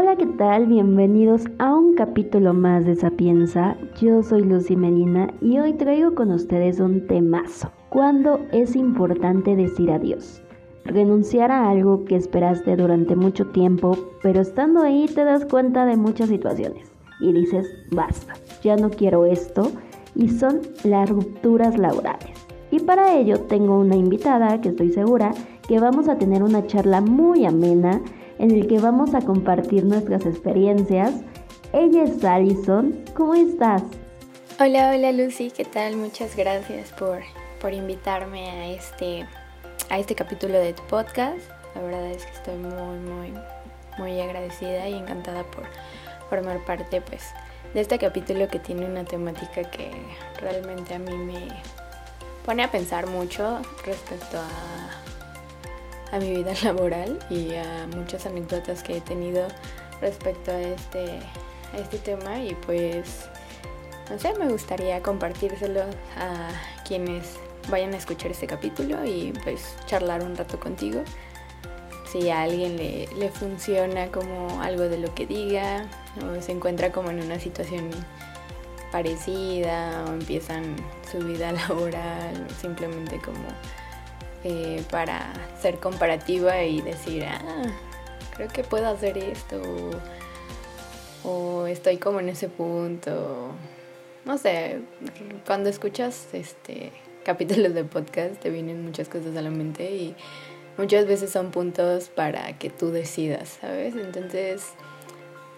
Hola, ¿qué tal? Bienvenidos a un capítulo más de Sapienza. Yo soy Lucy Medina y hoy traigo con ustedes un temazo. ¿Cuándo es importante decir adiós? Renunciar a algo que esperaste durante mucho tiempo, pero estando ahí te das cuenta de muchas situaciones y dices, basta, ya no quiero esto, y son las rupturas laborales. Y para ello tengo una invitada que estoy segura que vamos a tener una charla muy amena en el que vamos a compartir nuestras experiencias. Ella es Alison. ¿Cómo estás? Hola, hola Lucy, ¿qué tal? Muchas gracias por, por invitarme a este, a este capítulo de tu podcast. La verdad es que estoy muy, muy, muy agradecida y encantada por formar parte pues, de este capítulo que tiene una temática que realmente a mí me pone a pensar mucho respecto a a mi vida laboral y a muchas anécdotas que he tenido respecto a este, a este tema y pues no sé, me gustaría compartírselo a quienes vayan a escuchar este capítulo y pues charlar un rato contigo. Si a alguien le, le funciona como algo de lo que diga o se encuentra como en una situación parecida o empiezan su vida laboral simplemente como eh, para ser comparativa y decir, ah, creo que puedo hacer esto, o, estoy como en ese punto. No sé, cuando escuchas este capítulos de podcast te vienen muchas cosas a la mente y muchas veces son puntos para que tú decidas, ¿sabes? Entonces,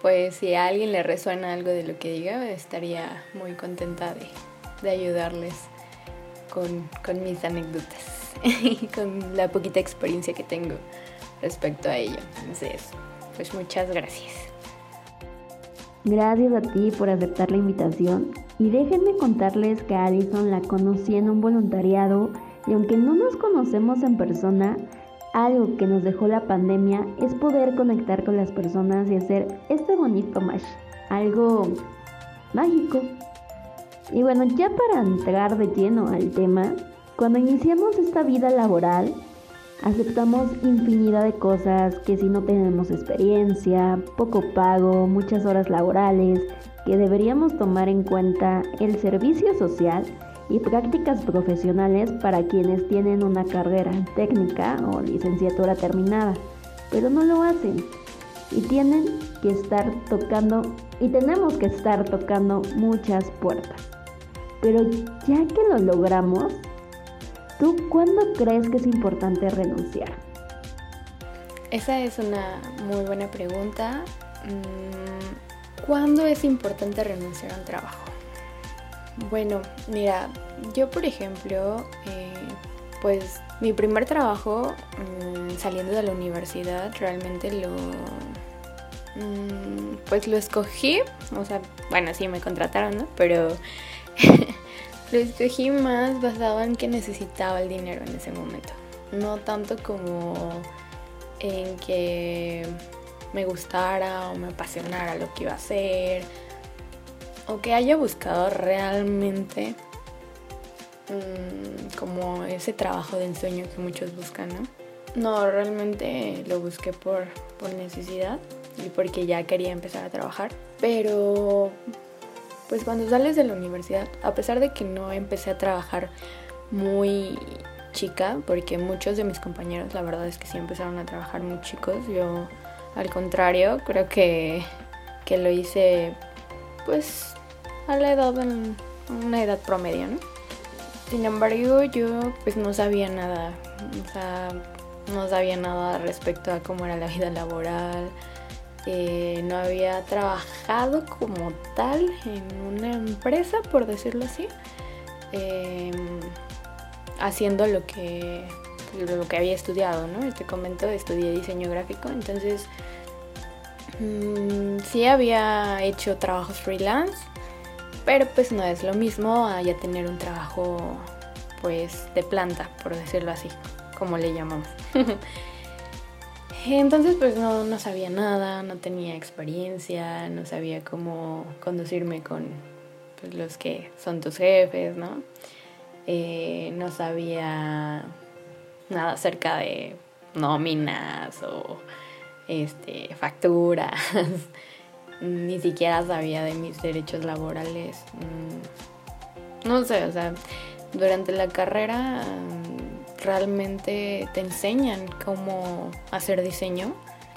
pues si a alguien le resuena algo de lo que diga, estaría muy contenta de, de ayudarles con, con mis anécdotas. con la poquita experiencia que tengo respecto a ello. Entonces, pues muchas gracias. Gracias a ti por aceptar la invitación y déjenme contarles que a Alison la conocí en un voluntariado y aunque no nos conocemos en persona, algo que nos dejó la pandemia es poder conectar con las personas y hacer este bonito match, algo mágico. Y bueno, ya para entrar de lleno al tema, cuando iniciamos esta vida laboral, aceptamos infinidad de cosas que si no tenemos experiencia, poco pago, muchas horas laborales, que deberíamos tomar en cuenta el servicio social y prácticas profesionales para quienes tienen una carrera técnica o licenciatura terminada, pero no lo hacen y tienen que estar tocando y tenemos que estar tocando muchas puertas. Pero ya que lo logramos, ¿Tú cuándo crees que es importante renunciar? Esa es una muy buena pregunta. Mm, ¿Cuándo es importante renunciar a un trabajo? Bueno, mira, yo por ejemplo, eh, pues mi primer trabajo mm, saliendo de la universidad realmente lo, mm, pues lo escogí, o sea, bueno, sí me contrataron, ¿no? Pero Lo escogí más basado en que necesitaba el dinero en ese momento. No tanto como en que me gustara o me apasionara lo que iba a hacer. O que haya buscado realmente mm, como ese trabajo de ensueño que muchos buscan, ¿no? No, realmente lo busqué por, por necesidad y porque ya quería empezar a trabajar. Pero pues cuando sales de la universidad, a pesar de que no empecé a trabajar muy chica, porque muchos de mis compañeros la verdad es que sí empezaron a trabajar muy chicos, yo al contrario, creo que, que lo hice pues a la edad, en una edad promedio, ¿no? Sin embargo, yo pues no sabía nada, o sea, no sabía nada respecto a cómo era la vida laboral, eh, no había trabajado como tal en una empresa, por decirlo así, em, haciendo lo que, lo que había estudiado, ¿no? Te comento, estudié diseño gráfico, entonces mm, sí había hecho trabajos freelance, pero pues no es lo mismo a ya tener un trabajo pues de planta, por decirlo así, como le llamamos. Entonces pues no, no sabía nada, no tenía experiencia, no sabía cómo conducirme con pues, los que son tus jefes, ¿no? Eh, no sabía nada acerca de nóminas o este, facturas, ni siquiera sabía de mis derechos laborales. Mm, no sé, o sea, durante la carrera realmente te enseñan cómo hacer diseño,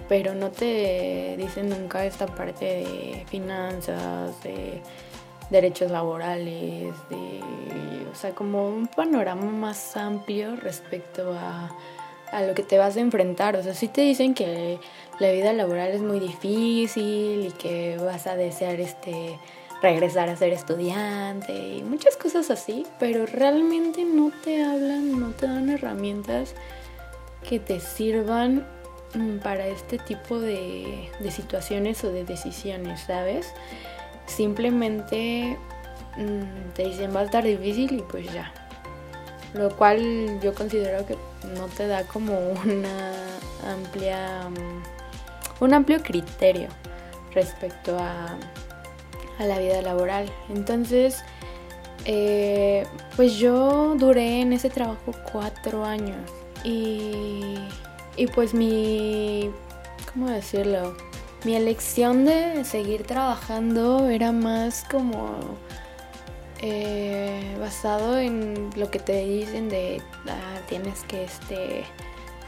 pero no te dicen nunca esta parte de finanzas, de derechos laborales, de, o sea, como un panorama más amplio respecto a, a lo que te vas a enfrentar. O sea, sí te dicen que la vida laboral es muy difícil y que vas a desear este regresar a ser estudiante y muchas cosas así, pero realmente no te hablan, no te dan herramientas que te sirvan mm, para este tipo de, situaciones o de decisiones, ¿sabes? Simplemente mm, te dicen va a estar difícil y pues ya. Lo cual yo considero que no te da como una amplia mm, un amplio criterio respecto a, a la vida laboral. Entonces, eh, pues yo duré en ese trabajo cuatro años y, y pues mi, ¿cómo decirlo? Mi elección de seguir trabajando era más como eh, basado en lo que te dicen de ah, tienes que este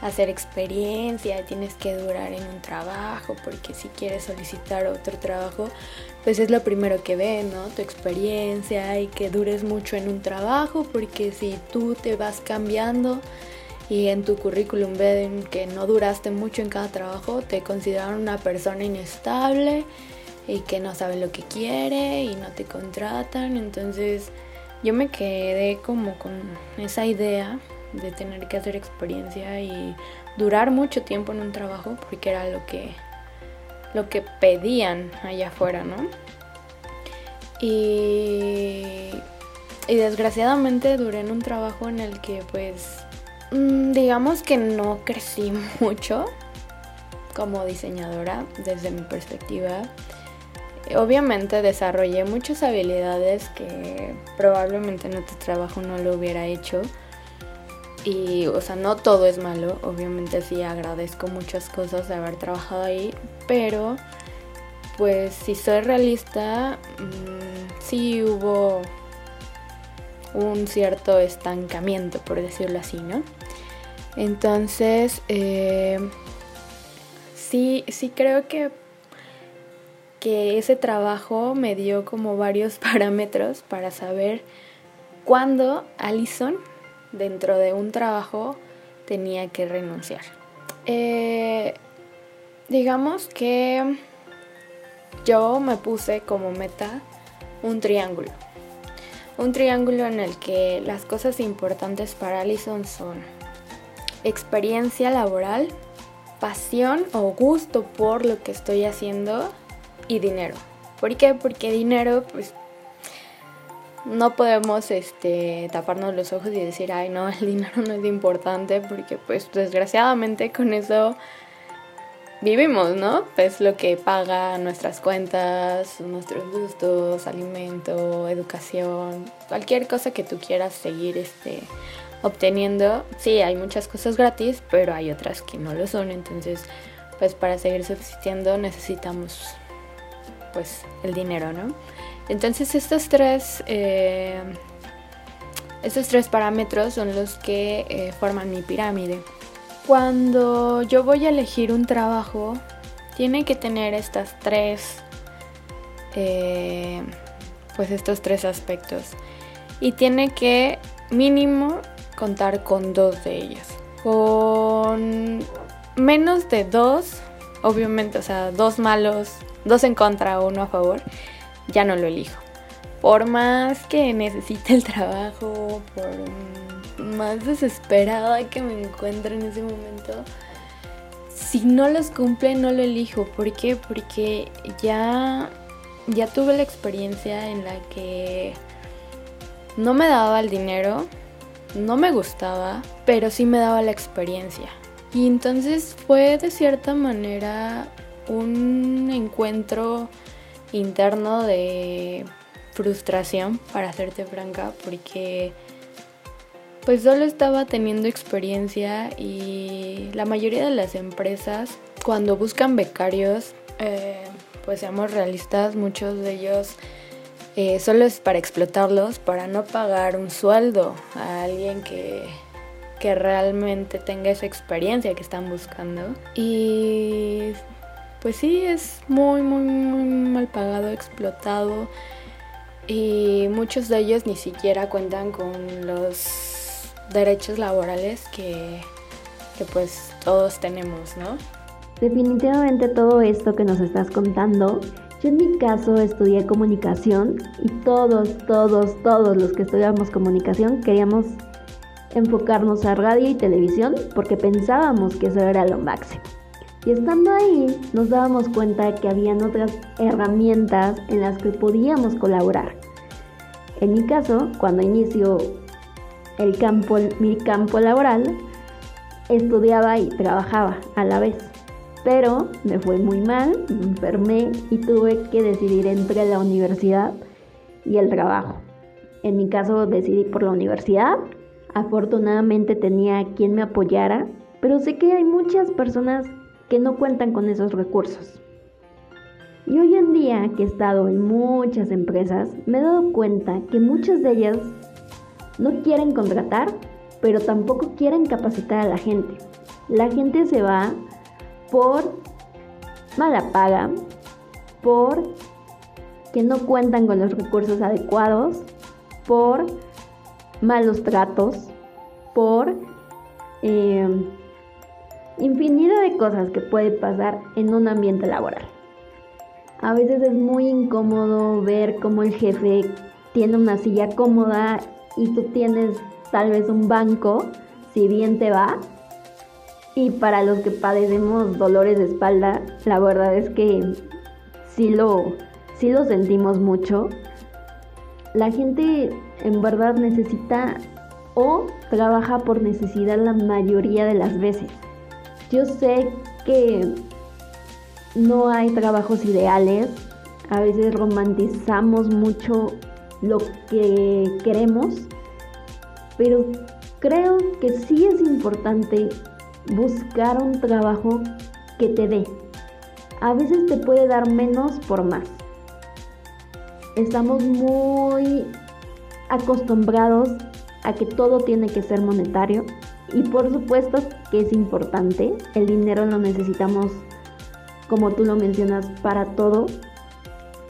hacer experiencia, tienes que durar en un trabajo, porque si quieres solicitar otro trabajo, pues es lo primero que ven, ¿no? Tu experiencia y que dures mucho en un trabajo, porque si tú te vas cambiando y en tu currículum ven que no duraste mucho en cada trabajo, te consideran una persona inestable y que no sabe lo que quiere y no te contratan. Entonces yo me quedé como con esa idea de tener que hacer experiencia y durar mucho tiempo en un trabajo porque era lo que lo que pedían allá afuera, ¿no? Y, y desgraciadamente duré en un trabajo en el que pues mm, digamos que no crecí mucho como diseñadora desde mi perspectiva Obviamente desarrollé muchas habilidades que probablemente en otro trabajo no lo hubiera hecho. Y, o sea, no todo es malo. Obviamente sí agradezco muchas cosas de haber trabajado ahí. Pero, pues, si soy realista, mm, sí hubo un cierto estancamiento, por decirlo así, ¿no? Entonces, eh, sí, sí creo que que ese trabajo me dio como varios parámetros para saber cuándo Allison dentro de un trabajo tenía que renunciar. Eh, digamos que yo me puse como meta un triángulo. Un triángulo en el que las cosas importantes para Allison son experiencia laboral, pasión o gusto por lo que estoy haciendo y dinero. ¿Por qué? Porque dinero, pues no podemos este, taparnos los ojos y decir, ay no, el dinero no es importante, porque pues desgraciadamente con eso vivimos, ¿no? Es lo que paga nuestras cuentas, nuestros gustos, alimento, educación, cualquier cosa que tú quieras seguir este, obteniendo. Sí, hay muchas cosas gratis, pero hay otras que no lo son, entonces pues para seguir subsistiendo necesitamos pues el dinero, ¿no? Entonces estos tres, eh, estos tres parámetros son los que eh, forman mi pirámide. Cuando yo voy a elegir un trabajo, tiene que tener estas tres, eh, pues estos tres aspectos. Y tiene que mínimo contar con dos de ellos. Con menos de dos, obviamente, o sea, dos malos dos en contra, uno a favor, ya no lo elijo. Por más que necesite el trabajo, por más desesperada que me encuentre en ese momento, si no los cumple no lo elijo. ¿Por qué? Porque ya, ya tuve la experiencia en la que no me daba el dinero, no me gustaba, pero sí me daba la experiencia. Y entonces fue de cierta manera un encuentro interno de frustración, para hacerte franca, porque pues solo estaba teniendo experiencia y la mayoría de las empresas cuando buscan becarios, eh, pues seamos realistas, muchos de ellos eh, solo es para explotarlos, para no pagar un sueldo a alguien que, que realmente tenga esa experiencia que están buscando. Y pues sí, es muy, muy, muy mal pagado, explotado. Y muchos de ellos ni siquiera cuentan con los derechos laborales que, que pues todos tenemos, ¿no? Definitivamente todo esto que nos estás contando yo en mi caso estudié comunicación y todos, todos, todos los que estudiamos comunicación queríamos enfocarnos a radio y televisión porque pensábamos que eso era lo máximo. Estando ahí nos dábamos cuenta que habían otras herramientas en las que podíamos colaborar. En mi caso, cuando inició el campo, mi campo laboral, estudiaba y trabajaba a la vez pero me fue muy mal, me enfermé y tuve que decidir entre la universidad y el trabajo. En mi caso decidí por la universidad. Afortunadamente tenía quien me apoyara, pero sé que hay muchas personas que no cuentan con esos recursos. Y hoy en día que he estado en muchas empresas, me he dado cuenta que muchas de ellas no quieren contratar, pero tampoco quieren capacitar a la gente. La gente se va por mala paga, por que no cuentan con los recursos adecuados, por malos tratos, por em, infinidad de cosas que puede pasar en un ambiente laboral. A veces es muy incómodo ver cómo el jefe tiene una silla cómoda y tú tienes tal vez un banco, si bien te va, y para los que padecemos dolores de espalda, la verdad es que sí lo, lo sentimos mucho. La gente en verdad necesita o trabaja por necesidad la mayoría de las veces. Yo sé que no hay trabajos ideales, a veces romantizamos mucho lo que queremos, pero creo que sí es importante buscar un trabajo que te dé. A veces te puede dar menos por más. Estamos muy acostumbrados a que todo tiene que ser monetario y por supuesto que es importante. El dinero lo necesitamos, como tú lo mencionas, para todo.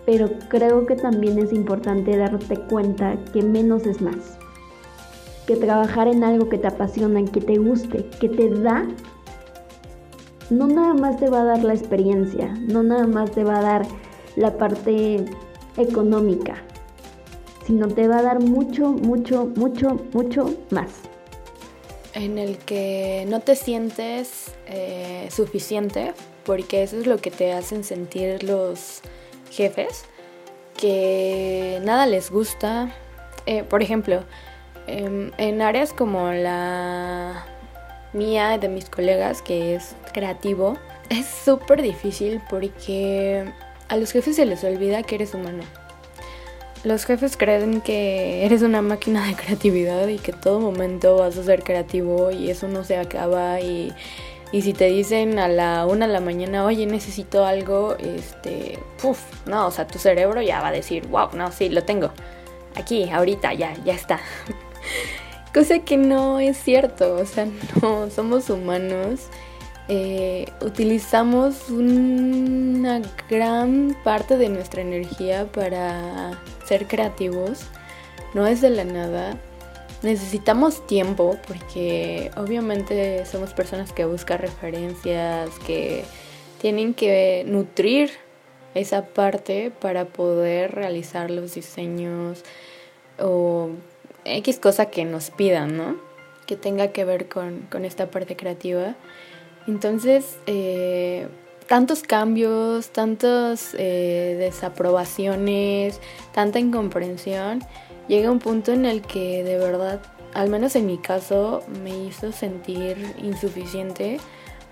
Pero creo que también es importante darte cuenta que menos es más que trabajar en algo que te apasiona, que te guste, que te da, no nada más te va a dar la experiencia, no nada más te va a dar la parte económica, sino te va a dar mucho, mucho, mucho, mucho más. En el que no te sientes eh, suficiente, porque eso es lo que te hacen sentir los jefes, que nada les gusta. Eh, por ejemplo, Em, en áreas como la mía, de mis colegas, que es creativo, es súper difícil porque a los jefes se les olvida que eres humano. Los jefes creen que eres una máquina de creatividad y que todo momento vas a ser creativo y eso no se acaba y, y si te dicen a la una de la mañana, oye, necesito algo, este, puff, no, o sea, tu cerebro ya va a decir, wow, no, sí, lo tengo. Aquí, ahorita, ya, ya está. Cosa que no es cierto, o sea, no, somos humanos. Eh, utilizamos una gran parte de nuestra energía para ser creativos. No es de la nada. Necesitamos tiempo porque obviamente somos personas que buscan referencias, que tienen que nutrir esa parte para poder realizar los diseños o X cosa que nos pidan, ¿no? Que tenga que ver con, esta parte creativa. Entonces, eh, tantos cambios, tantas eh, desaprobaciones, tanta incomprensión, llega un punto en el que de verdad, al menos en mi caso, me hizo sentir insuficiente,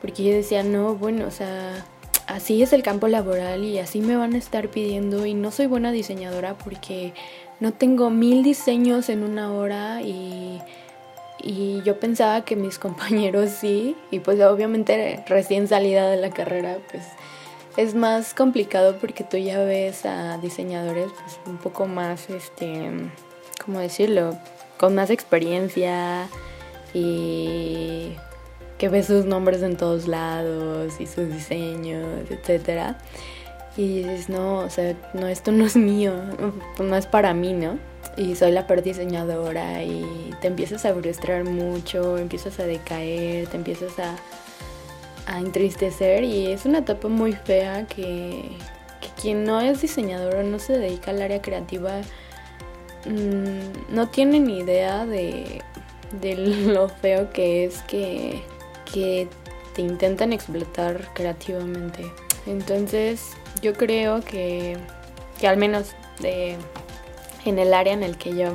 porque yo decía, no, bueno, o sea, así es el campo laboral y así me van a estar pidiendo y no soy buena diseñadora porque no tengo mil diseños en una hora y y yo pensaba que mis compañeros sí, y pues obviamente recién salida de la carrera, pues es más complicado porque tú ya ves a diseñadores pues un poco más, este, ¿cómo decirlo? Con más experiencia y que ves sus nombres en todos lados y sus diseños, etcétera. Y dices, no, o sea, no, esto no es mío, no es para mí, ¿no? Y soy la peor diseñadora y te empiezas a frustrar mucho, empiezas a decaer, te empiezas a, a entristecer y es una etapa muy fea que, quien no es diseñador o no se dedica al área creativa mm, no tiene ni idea de, lo feo que es que, que te intentan explotar creativamente. Entonces yo creo que, que al menos de, en el área en el que yo,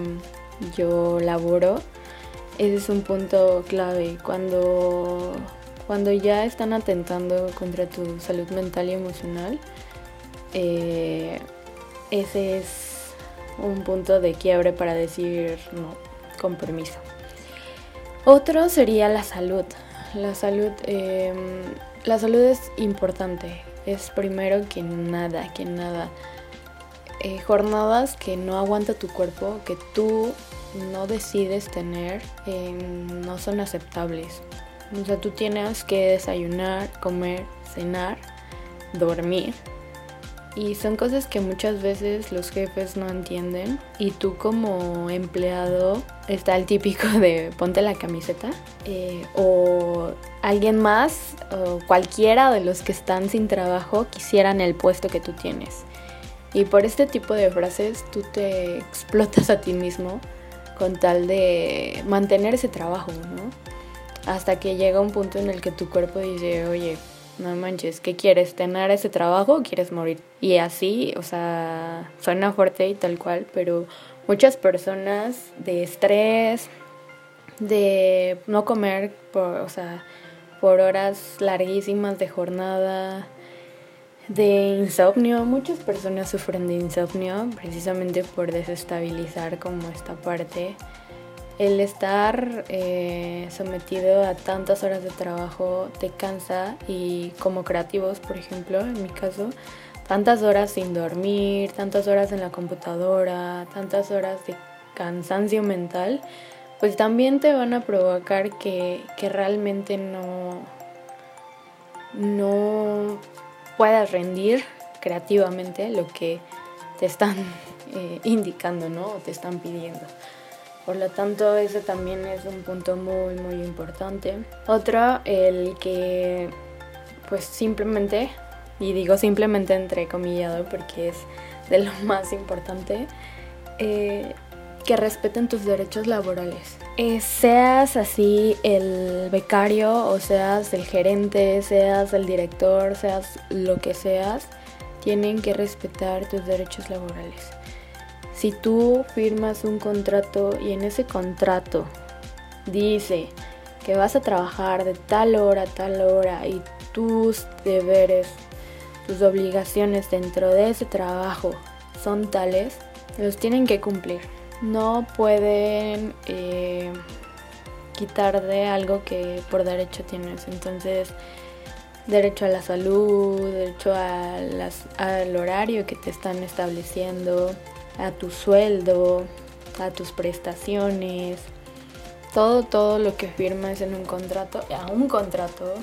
yo laboro, ese es un punto clave. Cuando cuando ya están atentando contra tu salud mental y emocional, eh, ese es un punto de quiebre para decir no, con permiso. Otro sería la salud. La salud, em, la salud es importante. Es primero que nada, que nada. Eh, jornadas que no aguanta tu cuerpo, que tú no decides tener, em, no son aceptables. O sea, tú tienes que desayunar, comer, cenar, dormir. Y son cosas que muchas veces los jefes no entienden. Y tú como empleado está el típico de ponte la camiseta. Eh, o alguien más o cualquiera de los que están sin trabajo quisieran el puesto que tú tienes. Y por este tipo de frases tú te explotas a ti mismo con tal de mantener ese trabajo, ¿no? hasta que llega un punto en el que tu cuerpo dice, oye, no manches, ¿qué quieres? ¿Tener ese trabajo o quieres morir? Y así, o sea, suena fuerte y tal cual, pero muchas personas de estrés, de no comer, por, o sea, por horas larguísimas de jornada, de insomnio, muchas personas sufren de insomnio precisamente por desestabilizar como esta parte. El estar eh, sometido a tantas horas de trabajo te cansa y como creativos, por ejemplo, en mi caso, tantas horas sin dormir, tantas horas en la computadora, tantas horas de cansancio mental, pues también te van a provocar que, realmente no, no puedas rendir creativamente lo que te están eh, indicando, ¿no? O te están pidiendo. Por lo tanto, ese también es un punto muy, muy importante. Otro, el que pues simplemente, y digo simplemente entre comillado porque es de lo más importante, eh, que respeten tus derechos laborales. Eh, seas así el becario o seas el gerente, seas el director, seas lo que seas, tienen que respetar tus derechos laborales. Si tú firmas un contrato y en ese contrato dice que vas a trabajar de tal hora a tal hora y tus deberes, tus obligaciones dentro de ese trabajo son tales, los tienen que cumplir. No pueden eh, quitar de algo que por derecho tienes. Entonces, derecho a la salud, derecho al horario que te están estableciendo, a tu sueldo, a tus prestaciones, todo, todo lo que firmas en un contrato, a un contrato,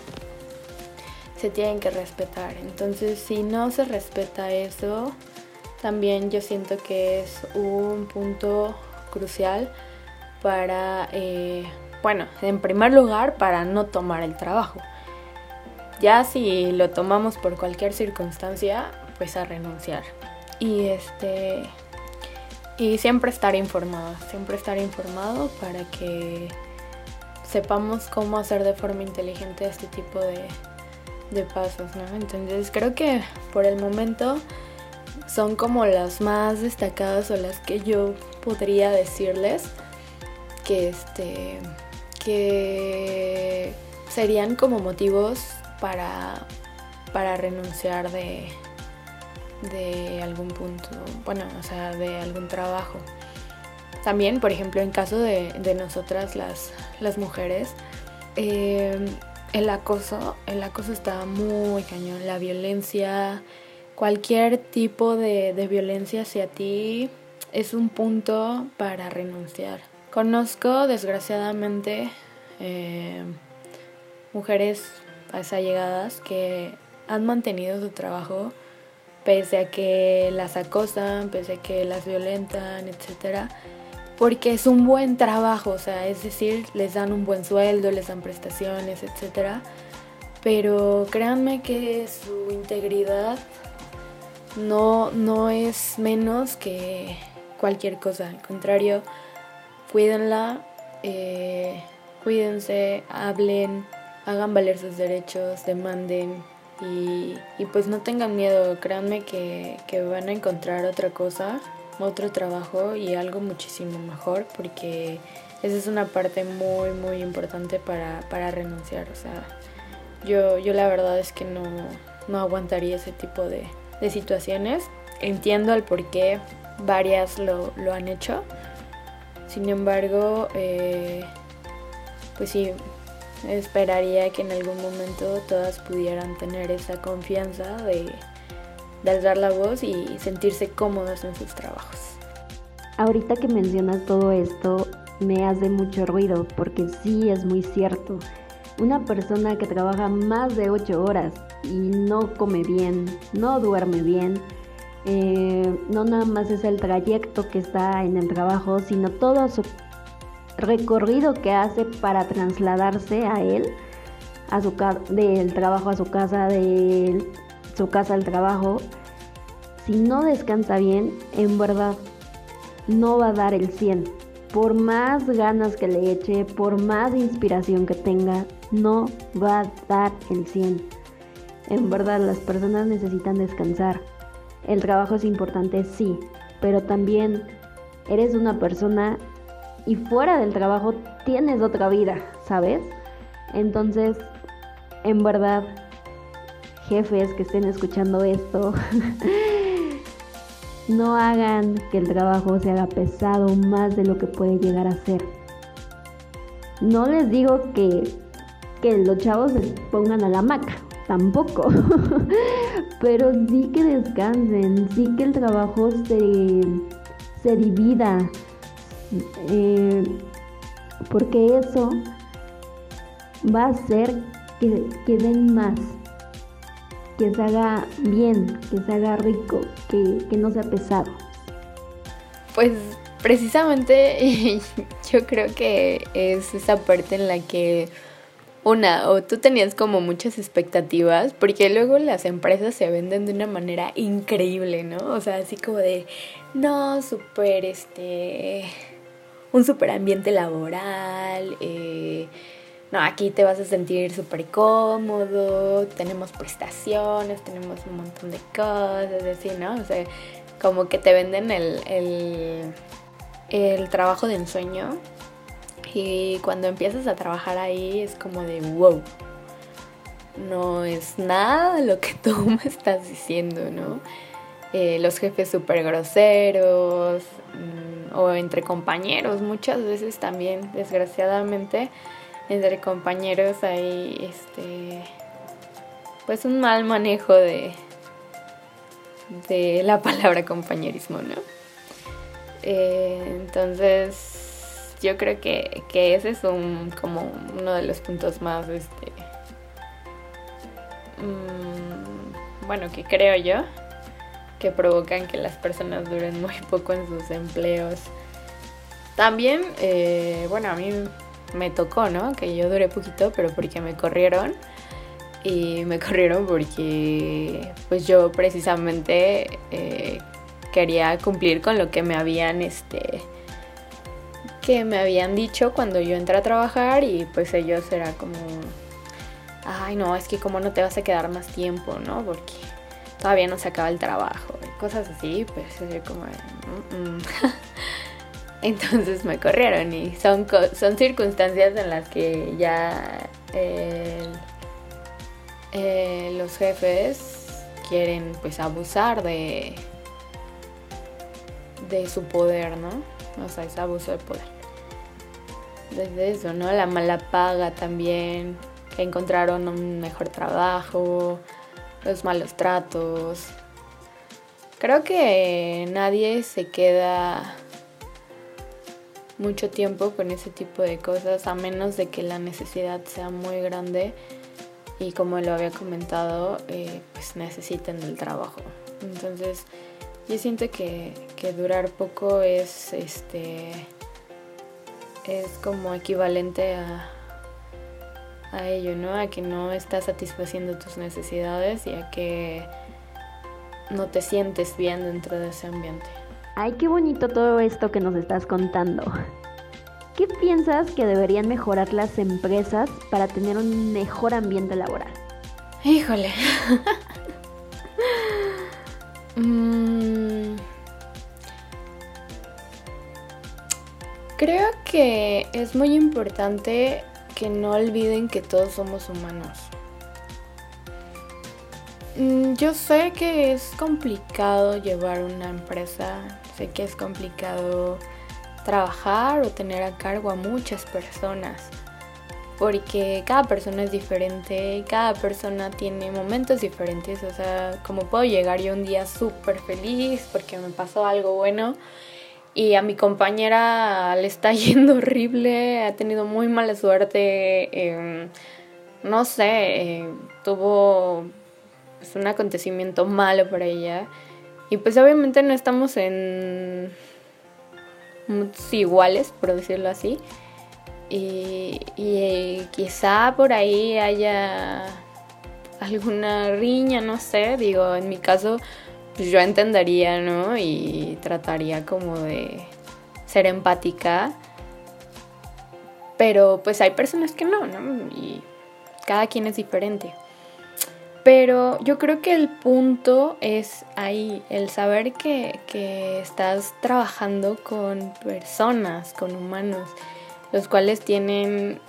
se tienen que respetar. Entonces, si no se respeta eso, también yo siento que es un punto crucial para, eh, bueno, en primer lugar, para no tomar el trabajo. Ya si lo tomamos por cualquier circunstancia, pues a renunciar. Y este, y siempre estar informado, siempre estar informado para que sepamos cómo hacer de forma inteligente este tipo de, de pasos, ¿no? Entonces creo que por el momento son como las más destacadas o las que yo podría decirles que este que serían como motivos para para renunciar de, de algún punto, bueno, o sea, de algún trabajo. también, por ejemplo, en caso de, nosotras las, las mujeres, em, el acoso, el acoso está muy cañón, la violencia, cualquier tipo de, de violencia hacia ti es un punto para renunciar. Conozco, desgraciadamente, eh, mujeres allegadas que han mantenido su trabajo pese a que las acosan, pese a que las violentan, etcétera, porque es un buen trabajo, o sea, es decir, les dan un buen sueldo, les dan prestaciones, etcétera, pero créanme que su integridad no, no es menos que cualquier cosa, al contrario, cuídenla, eh, cuídense, hablen, hagan valer sus derechos, demanden y, pues no tengan miedo, créanme que, van a encontrar otra cosa, otro trabajo y algo muchísimo mejor porque esa es una parte muy muy importante para, renunciar. O sea, yo, yo la verdad es que no, no aguantaría ese tipo de, de situaciones. Entiendo el por qué varias lo, lo han hecho. Sin embargo, eh, pues sí, esperaría que en algún momento todas pudieran tener esa confianza de, de alzar la voz y sentirse cómodas en sus trabajos. Ahorita que mencionas todo esto, me hace mucho ruido porque sí es muy cierto. Una persona que trabaja más de 8 horas y no come bien, no duerme bien, eh, no nada más es el trayecto que está en el trabajo, sino todo su recorrido que hace para trasladarse a él, a su del trabajo a su casa, de su casa al trabajo. Si no descansa bien, en verdad no va a dar el 100. Por más ganas que le eche, por más inspiración que tenga, no va a dar el 100. En verdad las personas necesitan descansar. El trabajo es importante, sí, pero también eres una persona y fuera del trabajo tienes otra vida, ¿sabes? Entonces, en verdad, jefes que estén escuchando esto, no hagan que el trabajo se haga pesado más de lo que puede llegar a ser. No les digo que, que los chavos se pongan a la maca, tampoco. Pero sí que descansen, sí que el trabajo se, se divida. Eh, porque eso va a hacer que, que, den más, que se haga bien, que se haga rico, que, que no sea pesado. Pues precisamente yo creo que es esa parte en la que una, o tú tenías como muchas expectativas, porque luego las empresas se venden de una manera increíble, ¿no? O sea, así como de, no, súper, este, un súper ambiente laboral, eh, no, aquí te vas a sentir súper cómodo, tenemos prestaciones, tenemos un montón de cosas, así, ¿no? O sea, como que te venden el, el, el trabajo de ensueño y cuando empiezas a trabajar ahí es como de wow. No es nada lo que tú me estás diciendo, ¿no? Eh, los jefes súper groseros mm, o entre compañeros, muchas veces también, desgraciadamente, entre compañeros hay este pues un mal manejo de de la palabra compañerismo, ¿no? Eh, entonces yo creo que, ese es un, como uno de los puntos más, este, mm, bueno, que creo yo, que provocan que las personas duren muy poco en sus empleos. También, eh, bueno, a mí me tocó, ¿no? Que yo duré poquito, pero porque me corrieron. Y me corrieron porque, pues yo precisamente eh, quería cumplir con lo que me habían, este, que me habían dicho cuando yo entré a trabajar y pues ellos era como, ay no, es que como no te vas a quedar más tiempo, ¿no? Porque todavía no se acaba el trabajo y cosas así, pues yo como, mm, mm". entonces me corrieron y son, son circunstancias en las que ya eh, los jefes quieren pues abusar de, de su poder, ¿no? O sea, es abuso de poder. Desde eso, ¿no? La mala paga también, que encontraron un mejor trabajo, los malos tratos. Creo que nadie se queda mucho tiempo con ese tipo de cosas a menos de que la necesidad sea muy grande y como lo había comentado, eh, pues necesiten del trabajo. Entonces, yo siento que, que, durar poco es este es como equivalente a, a ello, ¿no? A que no estás satisfaciendo tus necesidades y a que no te sientes bien dentro de ese ambiente. Ay, qué bonito todo esto que nos estás contando. ¿Qué piensas que deberían mejorar las empresas para tener un mejor ambiente laboral? Híjole. Mm. Creo que es muy importante que no olviden que todos somos humanos. Mm, yo sé que es complicado llevar una empresa, sé que es complicado trabajar o tener a cargo a muchas personas, porque cada persona es diferente, cada persona tiene momentos diferentes, o sea, como puedo llegar yo un día súper feliz porque me pasó algo bueno y a mi compañera le está yendo horrible, ha tenido muy mala suerte, em, no sé, eh, tuvo pues, un acontecimiento malo para ella. Y pues obviamente no estamos en iguales, por decirlo así. Y, y, quizá por ahí haya alguna riña, no sé, digo, en mi caso pues yo entendería, ¿no? Y trataría como de ser empática. Pero pues hay personas que no, ¿no? Y cada quien es diferente. Pero yo creo que el punto es ahí, el saber que, estás trabajando con personas, con humanos, los cuales tienen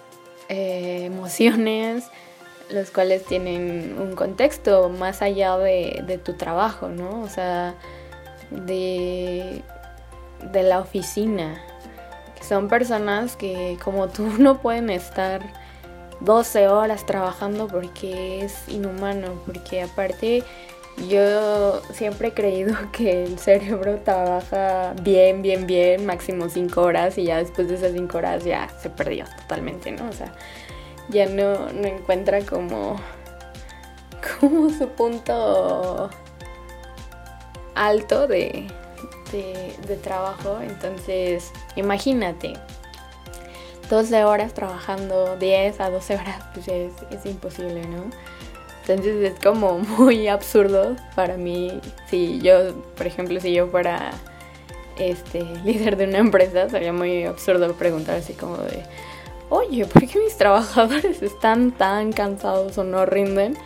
eh, emociones, los cuales tienen un contexto más allá de, tu trabajo, ¿no? O sea, de, de la oficina, son personas que como tú no pueden estar 12 horas trabajando porque es inhumano, porque aparte yo siempre he creído que el cerebro trabaja bien, bien, bien, máximo 5 horas y ya después de esas 5 horas ya se perdió totalmente, ¿no? O sea, ya no, no encuentra como, como su punto alto de, de, trabajo. Entonces, imagínate, 12 horas trabajando, 10 a 12 horas, pues es, es imposible, ¿no? Entonces es como muy absurdo para mí. Si yo, por ejemplo, si yo fuera este líder de una empresa, sería muy absurdo preguntar así como de, oye, ¿por qué mis trabajadores están tan cansados o no rinden?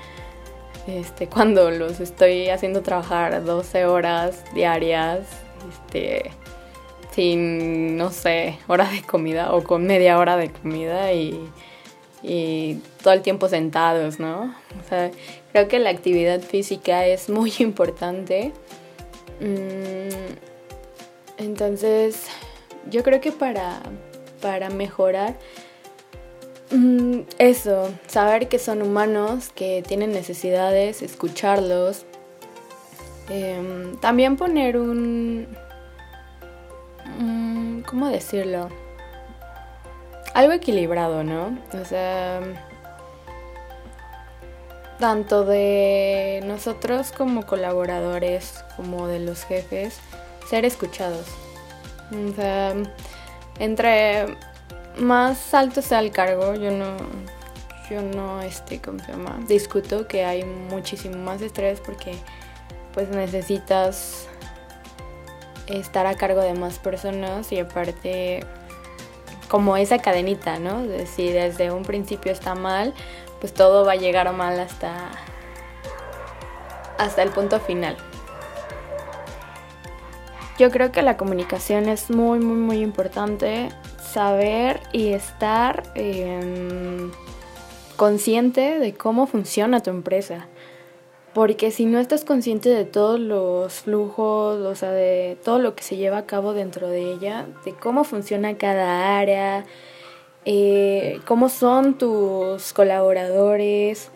Este, cuando los estoy haciendo trabajar 12 horas diarias, este, sin, no sé, hora de comida o con media hora de comida y, todo el tiempo sentados, ¿no? O sea, creo que la actividad física es muy importante. Mm, entonces, yo creo que para, para mejorar eso, saber que son humanos, que tienen necesidades, escucharlos. Em, también poner un, Mm, ¿Cómo decirlo? Algo equilibrado, ¿no? O sea, tanto de nosotros como colaboradores, como de los jefes, ser escuchados. O sea, entre más alto sea el cargo, yo no, yo no, este, ¿cómo se llama? Discuto que hay muchísimo más estrés porque pues necesitas estar a cargo de más personas y aparte como esa cadenita, ¿no? Si desde un principio está mal, pues todo va a llegar mal hasta, hasta el punto final. Yo creo que la comunicación es muy, muy, muy importante. Saber y estar em, consciente de cómo funciona tu empresa. Porque si no estás consciente de todos los flujos, o sea, de todo lo que se lleva a cabo dentro de ella, de cómo funciona cada área, eh, cómo son tus colaboradores,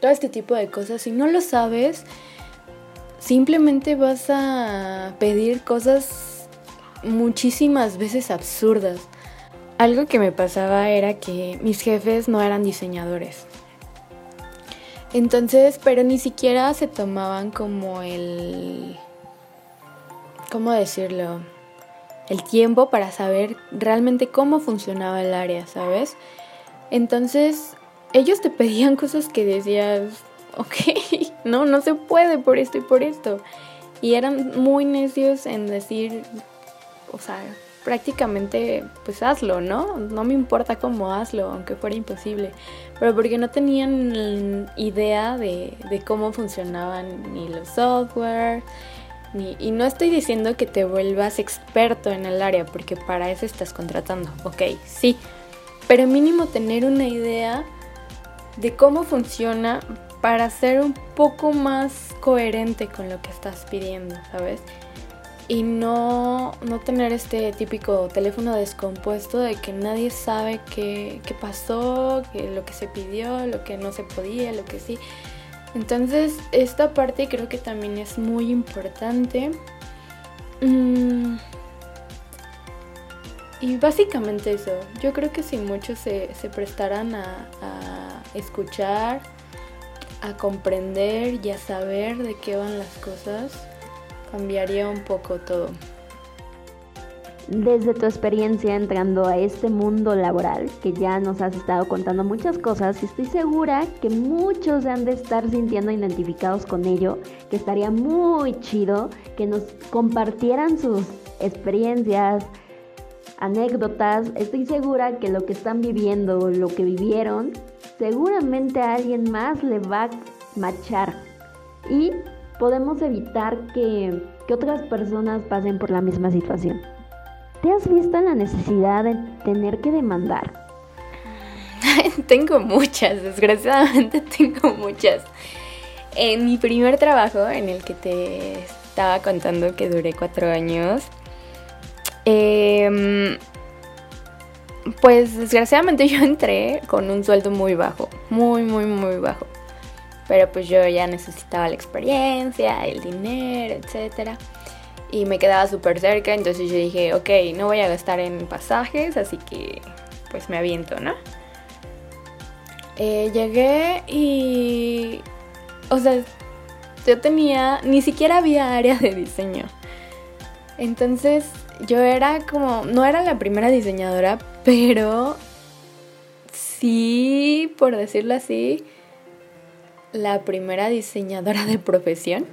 todo este tipo de cosas, si no lo sabes, simplemente vas a pedir cosas muchísimas veces absurdas. Algo que me pasaba era que mis jefes no eran diseñadores. Entonces, pero ni siquiera se tomaban como el... ¿Cómo decirlo? El tiempo para saber realmente cómo funcionaba el área, ¿sabes? Entonces, ellos te pedían cosas que decías, ok, no, no se puede por esto y por esto. Y eran muy necios en decir, o sea, prácticamente pues hazlo, ¿no? No me importa cómo hazlo, aunque fuera imposible. Pero porque no tenían idea de, cómo funcionaban ni los software. Ni, y no estoy diciendo que te vuelvas experto en el área, porque para eso estás contratando. Ok, sí. Pero mínimo tener una idea de cómo funciona para ser un poco más coherente con lo que estás pidiendo, ¿sabes? Y no, no tener este típico teléfono descompuesto de que nadie sabe qué, qué pasó, que lo que se pidió, lo que no se podía, lo que sí. Entonces, esta parte creo que también es muy importante. Mm. Y básicamente eso. Yo creo que si muchos se, se prestaran a, a escuchar, a comprender y a saber de qué van las cosas, cambiaría un poco todo. Desde tu experiencia entrando a este mundo laboral, que ya nos has estado contando muchas cosas, estoy segura que muchos han de estar sintiendo identificados con ello, que estaría muy chido que nos compartieran sus experiencias, anécdotas. Estoy segura que lo que están viviendo, lo que vivieron, seguramente a alguien más le va a machar. Y podemos evitar que, otras personas pasen por la misma situación. ¿Te has visto en la necesidad de tener que demandar? tengo muchas, desgraciadamente tengo muchas. En mi primer trabajo, en el que te estaba contando que duré cuatro años, em, pues desgraciadamente yo entré con un sueldo muy bajo, muy, muy, muy bajo. Pero pues yo ya necesitaba la experiencia, el dinero, etc. Y me quedaba súper cerca, entonces yo dije, ok, no voy a gastar en pasajes, así que pues me aviento, ¿no? Eh, llegué y... O sea, yo tenía... Ni siquiera había área de diseño. Entonces yo era como... No era la primera diseñadora, pero... Sí, por decirlo así, la primera diseñadora de profesión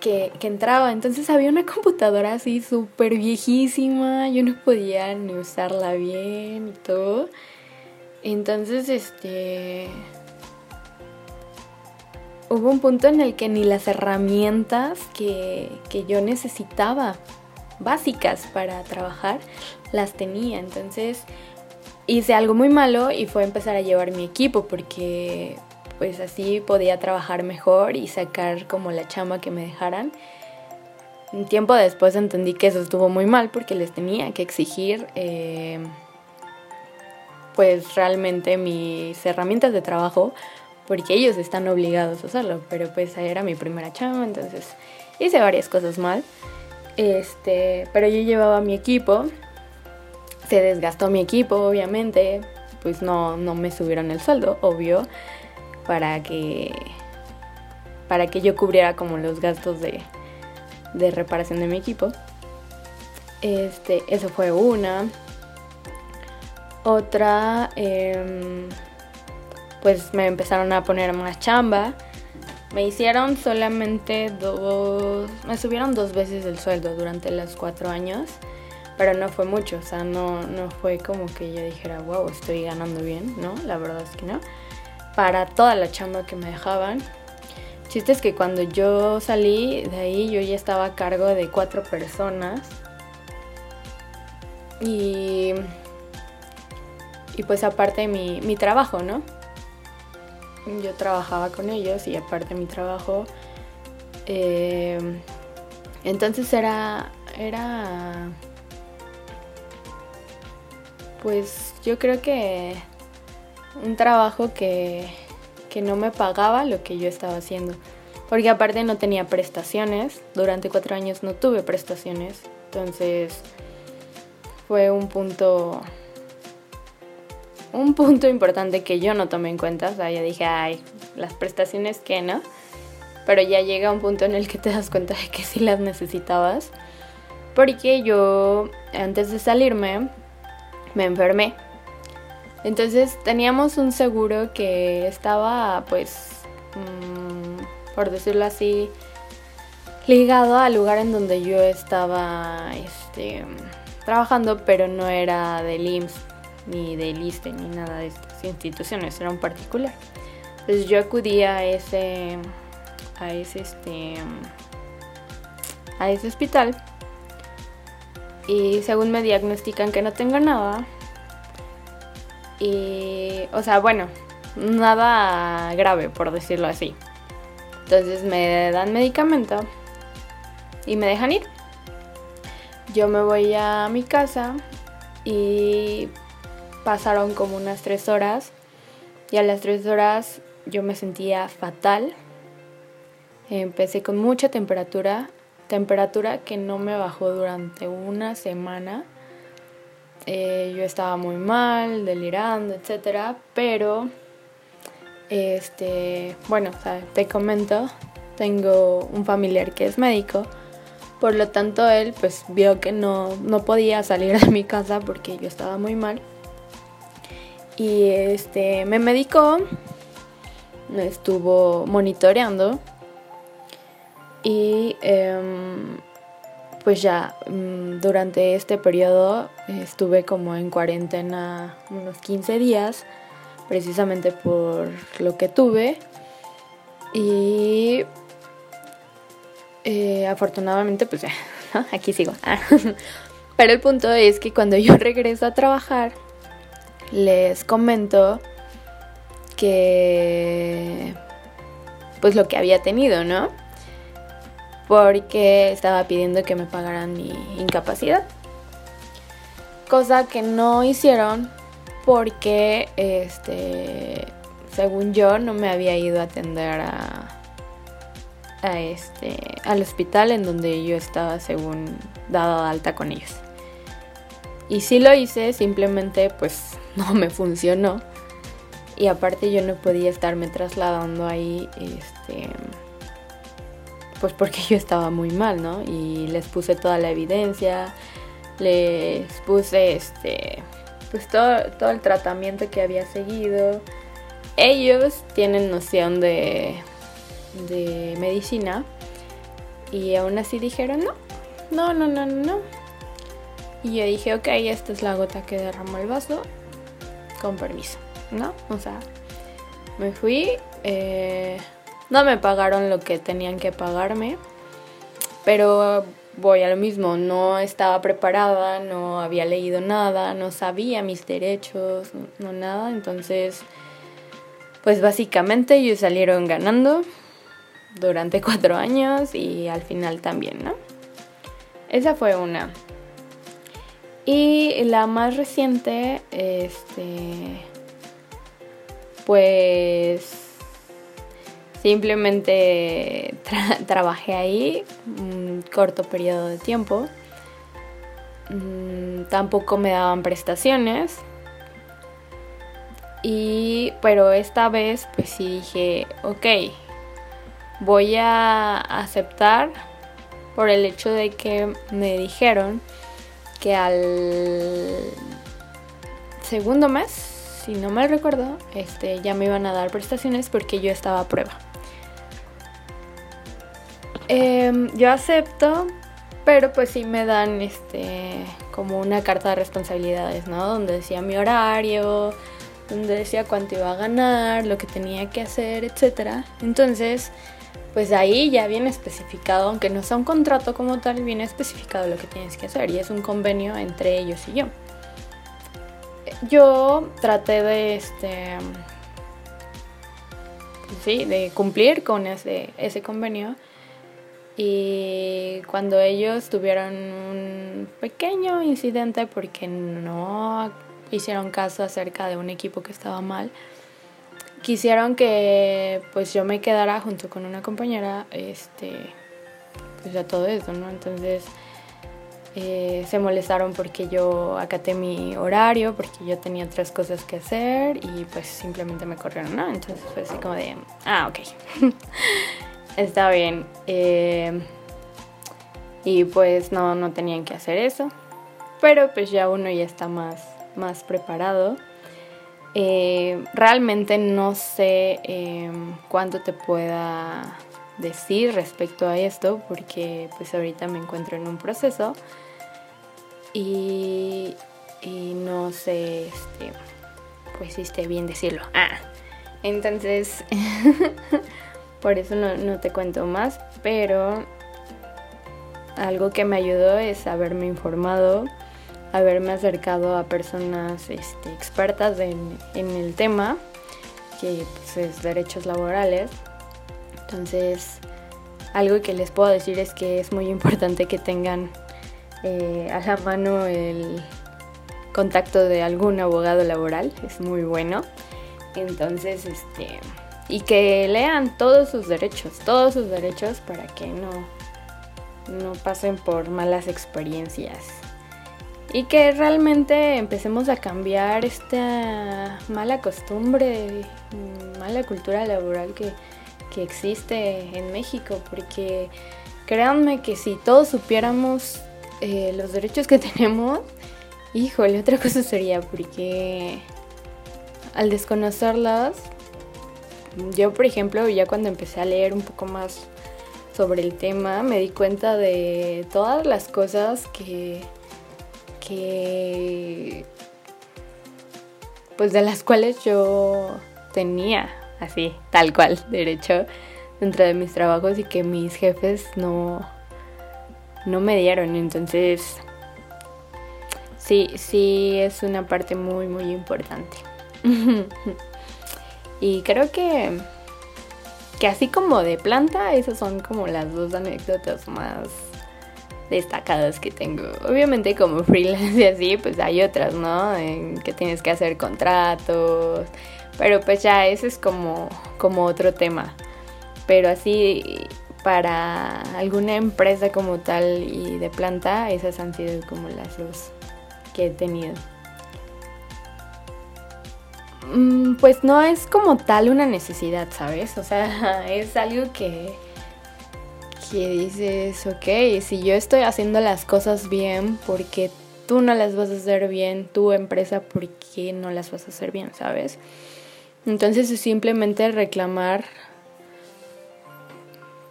que, entraba. Entonces había una computadora así súper viejísima, yo no podía ni usarla bien y todo. Entonces, este... Hubo un punto en el que ni las herramientas que, que yo necesitaba, básicas para trabajar, las tenía. Entonces hice algo muy malo y fue empezar a llevar mi equipo porque pues así podía trabajar mejor y sacar como la chamba que me dejaran. Un tiempo después entendí que eso estuvo muy mal porque les tenía que exigir eh, pues realmente mis herramientas de trabajo porque ellos están obligados a hacerlo, pero pues era mi primera chamba, entonces hice varias cosas mal. Este, pero yo llevaba mi equipo, se desgastó mi equipo, obviamente, pues no, no me subieron el sueldo, obvio para que para que yo cubriera como los gastos de, de reparación de mi equipo. Este, eso fue una. Otra, em, pues me empezaron a poner más chamba. Me hicieron solamente dos, me subieron dos veces el sueldo durante los cuatro años, pero no fue mucho, o sea, no, no fue como que yo dijera, wow, estoy ganando bien, ¿no? La verdad es que no para toda la chamba que me dejaban. Chiste es que cuando yo salí de ahí yo ya estaba a cargo de cuatro personas. Y, y pues aparte mi, mi trabajo, ¿no? yo trabajaba con ellos y aparte mi trabajo. Eh, entonces era, era, pues yo creo que un trabajo que, que no me pagaba lo que yo estaba haciendo. Porque aparte no tenía prestaciones, durante cuatro años no tuve prestaciones, entonces fue un punto un punto importante que yo no tomé en cuenta, o sea, ya dije, ay, las prestaciones que no, pero ya llega un punto en el que te das cuenta de que sí las necesitabas, porque yo antes de salirme me enfermé. Entonces teníamos un seguro que estaba, pues, mm, por decirlo así, ligado al lugar en donde yo estaba este, trabajando, pero no era del IMSS ni del ISTE ni nada de estas instituciones, era un particular. Entonces yo acudí a ese a ese este a ese hospital y según me diagnostican que no tengo nada y o sea, bueno, nada grave por decirlo así. Entonces me dan medicamento y me dejan ir. Yo me voy a mi casa y pasaron como unas tres horas y a las tres horas yo me sentía fatal. Empecé con mucha temperatura, temperatura que no me bajó durante una semana. Eh, yo estaba muy mal, delirando, etcétera, pero este, bueno, te comento, tengo un familiar que es médico, por lo tanto él pues vio que no, no podía salir de mi casa porque yo estaba muy mal. Y este me medicó, me estuvo monitoreando y em, pues ya mm, durante este periodo estuve como en cuarentena unos 15 días precisamente por lo que tuve y eh, afortunadamente pues ya, aquí sigo. Pero el punto es que cuando yo regreso a trabajar les comento que pues lo que había tenido, ¿no? Porque estaba pidiendo que me pagaran mi incapacidad. Cosa que no hicieron porque este según yo no me había ido a atender a, a este al hospital en donde yo estaba según dado alta con ellos. Y sí lo hice, simplemente pues no me funcionó. Y aparte yo no podía estarme trasladando ahí, este, pues porque yo estaba muy mal, ¿no? Y les puse toda la evidencia, les puse este, pues todo, todo el tratamiento que había seguido. Ellos tienen noción de, de medicina y aún así dijeron no, no, no, no, no. Y yo dije, ok, esta es la gota que derramó el vaso con permiso, ¿no? O sea, me fui, eh, no me pagaron lo que tenían que pagarme, pero voy a lo mismo, no estaba preparada, no había leído nada, no sabía mis derechos, no nada, entonces, pues básicamente ellos salieron ganando durante cuatro años y al final también, ¿no? Esa fue una. Y la más reciente, este, pues simplemente trabajé ahí un corto periodo de tiempo. Mm, tampoco me daban prestaciones. Y, pero esta vez, pues sí dije, ok, voy a aceptar por el hecho de que me dijeron que al segundo mes, si no mal recuerdo, este, ya me iban a dar prestaciones porque yo estaba a prueba. Em, yo acepto, pero pues sí me dan este como una carta de responsabilidades, ¿no? Donde decía mi horario, donde decía cuánto iba a ganar, lo que tenía que hacer, etc. Entonces, pues ahí ya viene especificado, aunque no sea un contrato como tal, viene especificado lo que tienes que hacer y es un convenio entre ellos y yo. Yo traté de este pues sí, de cumplir con ese, ese convenio. Y cuando ellos tuvieron un pequeño incidente porque no hicieron caso acerca de un equipo que estaba mal, quisieron que pues yo me quedara junto con una compañera este pues a todo eso, ¿no? Entonces eh, se molestaron porque yo acaté mi horario, porque yo tenía otras cosas que hacer y pues simplemente me corrieron, ¿no? Entonces fue así como de, ah, ok, está bien. Eh, y pues no, no tenían que hacer eso, pero pues ya uno ya está más, más preparado. Eh, realmente no sé cuánto te pueda decir respecto a esto porque pues ahorita me encuentro en un proceso y, no sé, este, pues si esté bien decirlo. Ah, entonces, por eso no, te cuento más, pero algo que me ayudó es haberme informado, haberme acercado a personas este, expertas en, el tema, que pues, es derechos laborales. Entonces, algo que les puedo decir es que es muy importante que tengan eh, a la mano el contacto de algún abogado laboral, es muy bueno. Entonces, este, y que lean todos sus derechos, todos sus derechos para que no, no pasen por malas experiencias. Y que realmente empecemos a cambiar esta mala costumbre, mala cultura laboral que, que existe en México, porque créanme que si todos supiéramos eh, los derechos que tenemos, híjole, otra cosa sería porque al desconocerlas, yo por ejemplo, ya cuando empecé a leer un poco más sobre el tema, me di cuenta de todas las cosas que, que pues de las cuales yo tenía así, tal cual, derecho dentro de mis trabajos y que mis jefes no, no me dieron. Entonces, sí, sí es una parte muy, muy importante. y creo que, que así como de planta, esas son como las dos anécdotas más destacadas que tengo. Obviamente como freelance y así, pues hay otras, ¿no? En que tienes que hacer contratos. Pero pues ya ese es como, como otro tema. Pero así para alguna empresa como tal y de planta, esas han sido como las dos que he tenido. Mm, pues no es como tal una necesidad, ¿sabes? O sea, es algo que, que dices, ok, si yo estoy haciendo las cosas bien, porque tú no las vas a hacer bien, tu empresa, ¿por qué no las vas a hacer bien, ¿sabes? Entonces es simplemente reclamar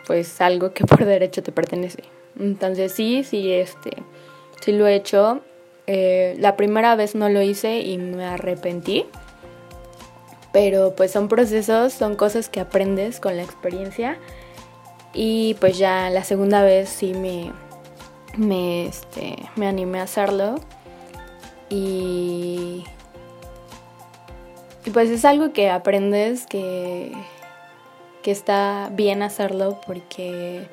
pues algo que por derecho te pertenece. Entonces sí, sí, este, lo he hecho. Eh, la primera vez no lo hice y me arrepentí. Pero pues son procesos, son cosas que aprendes con la experiencia. Y pues ya la segunda vez sí me, me, este, me animé a hacerlo. Y, y pues es algo que aprendes que que está bien hacerlo porque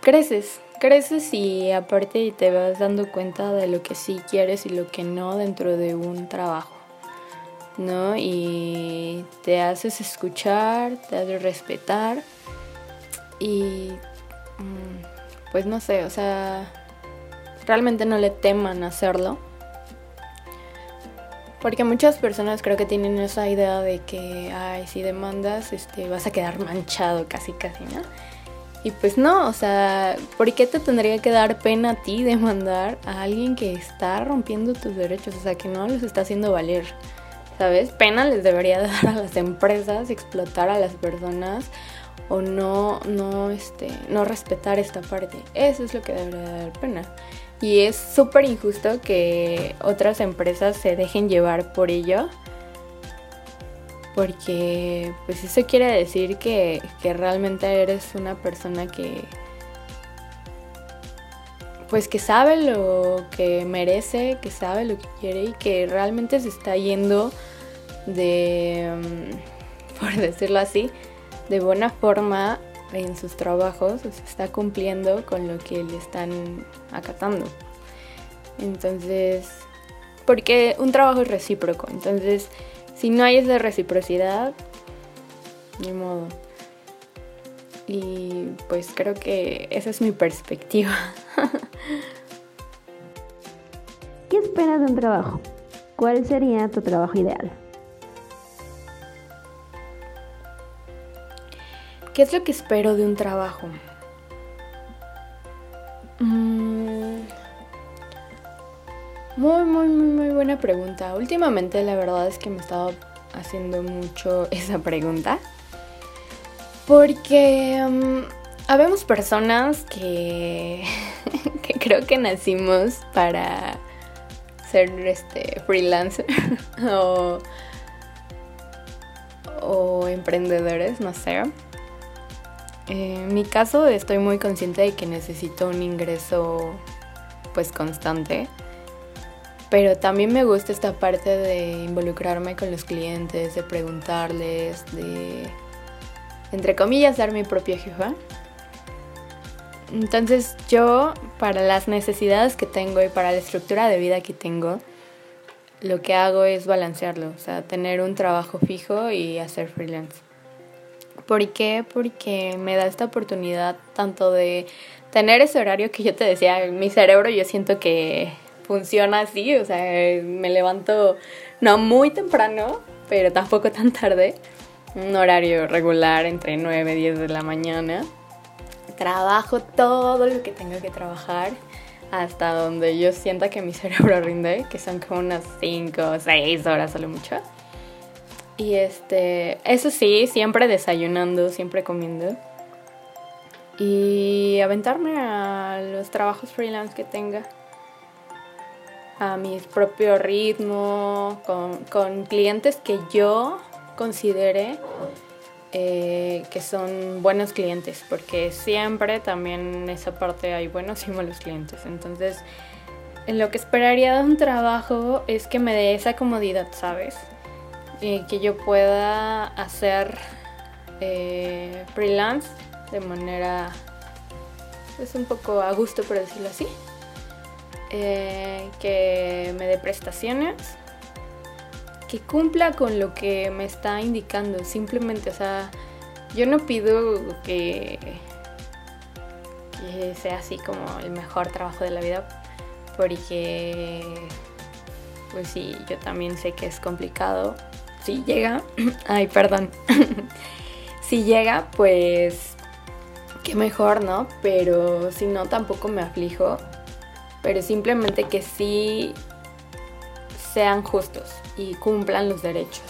creces, creces y aparte te vas dando cuenta de lo que sí quieres y lo que no dentro de un trabajo, ¿no? Y te haces escuchar, te haces respetar y mm, pues no sé, o sea, realmente no le teman hacerlo porque muchas personas creo que tienen esa idea de que, ay, si demandas, este, vas a quedar manchado casi, casi, ¿no? Y pues no, o sea, ¿por qué te tendría que dar pena a ti demandar a alguien que está rompiendo tus derechos? O sea, que no los está haciendo valer, ¿sabes? Pena les debería dar a las empresas, explotar a las personas o no, no, este, no respetar esta parte. Eso es lo que debería dar pena. Y es súper injusto que otras empresas se dejen llevar por ello. Porque pues eso quiere decir que, que realmente eres una persona que pues que sabe lo que merece, que sabe lo que quiere y que realmente se está yendo de mm, por decirlo así, de buena forma en sus trabajos, está cumpliendo con lo que le están acatando. Entonces, porque un trabajo es recíproco, entonces si no hay esa reciprocidad, ni modo. Y pues creo que esa es mi perspectiva. ¿Qué esperas de un trabajo? ¿Cuál sería tu trabajo ideal? ¿Qué es lo que espero de un trabajo? Mm, muy, muy, muy, muy buena pregunta. Últimamente la verdad es que me he estado haciendo mucho esa pregunta. Porque um, habemos personas que, que creo que nacimos para ser este freelancer o, o emprendedores, no sé. En mi caso estoy muy consciente de que necesito un ingreso pues constante. Pero también me gusta esta parte de involucrarme con los clientes, de preguntarles, de, entre comillas, dar mi propia jefa. Entonces yo, para las necesidades que tengo y para la estructura de vida que tengo, lo que hago es balancearlo, o sea, tener un trabajo fijo y hacer freelance. ¿Por qué? Porque me da esta oportunidad tanto de tener ese horario que yo te decía, mi cerebro yo siento que funciona así, o sea, me levanto no muy temprano, pero tampoco tan tarde, un horario regular entre 9 y 10 de la mañana. Trabajo todo lo que tengo que trabajar hasta donde yo sienta que mi cerebro rinde, que son como unas 5 o 6 horas a mucho. Y este, eso sí, siempre desayunando, siempre comiendo. Y aventarme a los trabajos freelance que tenga. A mi propio ritmo, con, clientes que yo considere eh, que son buenos clientes, porque siempre también en esa parte hay buenos y malos clientes. Entonces, en lo que esperaría de un trabajo es que me dé esa comodidad, ¿sabes? que yo pueda hacer eh, freelance de manera es pues, un poco a gusto por decirlo así eh, que me dé prestaciones que cumpla con lo que me está indicando simplemente o sea yo no pido que sea así como el mejor trabajo de la vida porque pues sí yo también sé que es complicado si llega, ay, perdón, si llega, pues qué mejor, ¿no? Pero si no, tampoco me aflijo. Pero simplemente que sí sean justos y cumplan los derechos.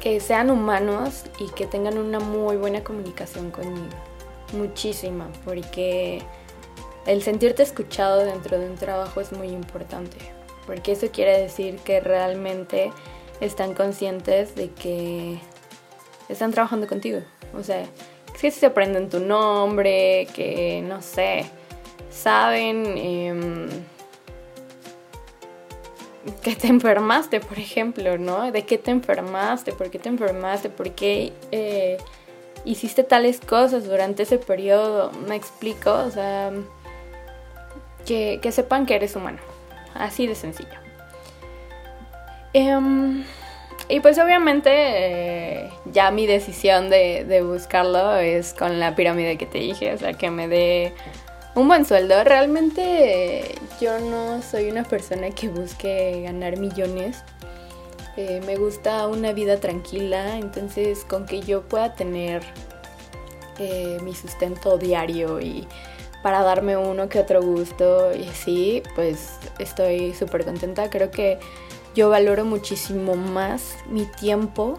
Que sean humanos y que tengan una muy buena comunicación conmigo. Muchísima, porque el sentirte escuchado dentro de un trabajo es muy importante porque eso quiere decir que realmente están conscientes de que están trabajando contigo. O sea, que se aprenden tu nombre, que no sé, saben em, que te enfermaste, por ejemplo, ¿no? ¿De qué te enfermaste? ¿Por qué te enfermaste? ¿Por qué eh, hiciste tales cosas durante ese periodo? Me explico, o sea, que, que sepan que eres humano. Así de sencillo. Em, y pues obviamente eh, ya mi decisión de, buscarlo es con la pirámide que te dije, o sea, que me dé un buen sueldo. Realmente yo no soy una persona que busque ganar millones. Eh, me gusta una vida tranquila, entonces con que yo pueda tener eh, mi sustento diario y para darme uno que otro gusto y así, pues estoy súper contenta. Creo que yo valoro muchísimo más mi tiempo,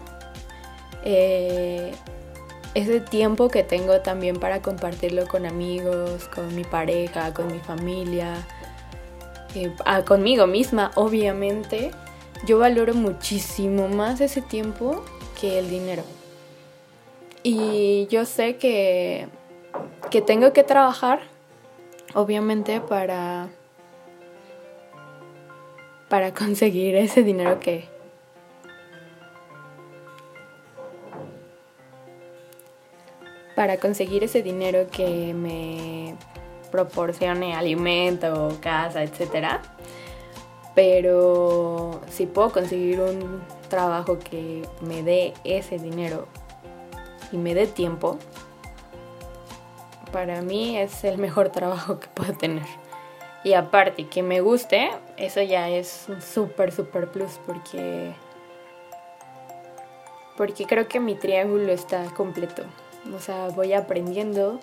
eh, ese tiempo que tengo también para compartirlo con amigos, con mi pareja, con mi familia, eh, ah, conmigo misma, obviamente. Yo valoro muchísimo más ese tiempo que el dinero. Y yo sé que, que tengo que trabajar obviamente para para conseguir ese dinero que para conseguir ese dinero que me proporcione alimento, casa, etc. Pero si puedo conseguir un trabajo que me dé ese dinero y me dé tiempo, para mí es el mejor trabajo que puedo tener. Y aparte, que me guste, eso ya es un súper, súper plus porque... Porque creo que mi triángulo está completo. O sea, voy aprendiendo,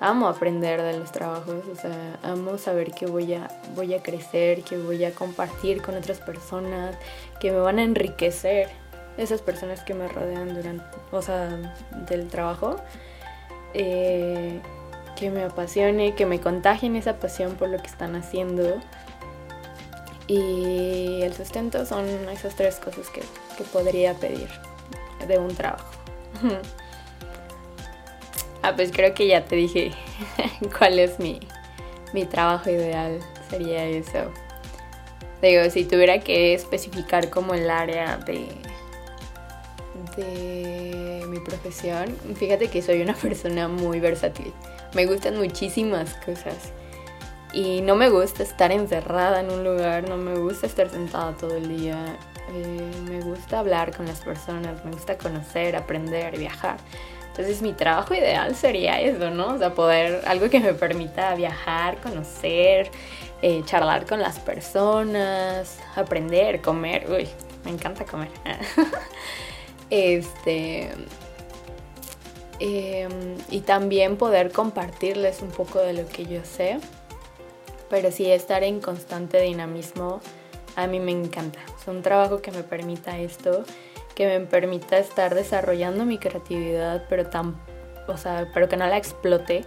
amo aprender de los trabajos, o sea, amo saber que voy a, voy a crecer, que voy a compartir con otras personas, que me van a enriquecer esas personas que me rodean durante, o sea, del trabajo. Eh, que me apasione, que me contagien esa pasión por lo que están haciendo. Y el sustento son esas tres cosas que, que podría pedir de un trabajo. ah, pues creo que ya te dije cuál es mi, mi trabajo ideal. Sería eso. Digo, si tuviera que especificar como el área de, de mi profesión, fíjate que soy una persona muy versátil. Me gustan muchísimas cosas. Y no me gusta estar encerrada en un lugar, no me gusta estar sentada todo el día. Eh, me gusta hablar con las personas, me gusta conocer, aprender, viajar. Entonces mi trabajo ideal sería eso, ¿no? O sea, poder, algo que me permita viajar, conocer, eh, charlar con las personas, aprender, comer. Uy, me encanta comer. este, Em, y también poder compartirles un poco de lo que yo sé. Pero sí estar en constante dinamismo a mí me encanta. Es un trabajo que me permita esto, que me permita estar desarrollando mi creatividad, pero tan, o sea, pero que no la explote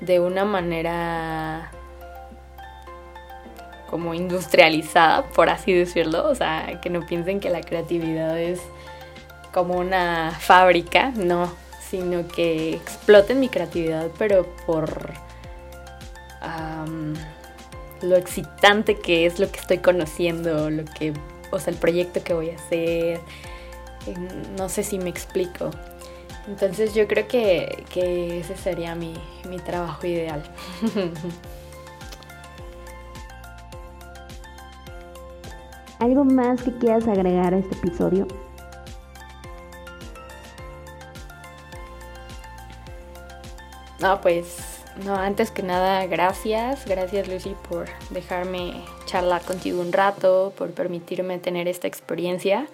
de una manera como industrializada, por así decirlo, o sea, que no piensen que la creatividad es como una fábrica, no, sino que exploten mi creatividad, pero por lo excitante que es lo que estoy conociendo, lo que, o sea, el proyecto que voy a hacer. No sé si me explico. Entonces yo creo que, ese sería mi, mi trabajo ideal. ¿Algo más que quieras agregar a este episodio? No, pues, no, antes que nada, gracias. Gracias, Lucy, por dejarme charlar contigo un rato, por permitirme tener esta experiencia,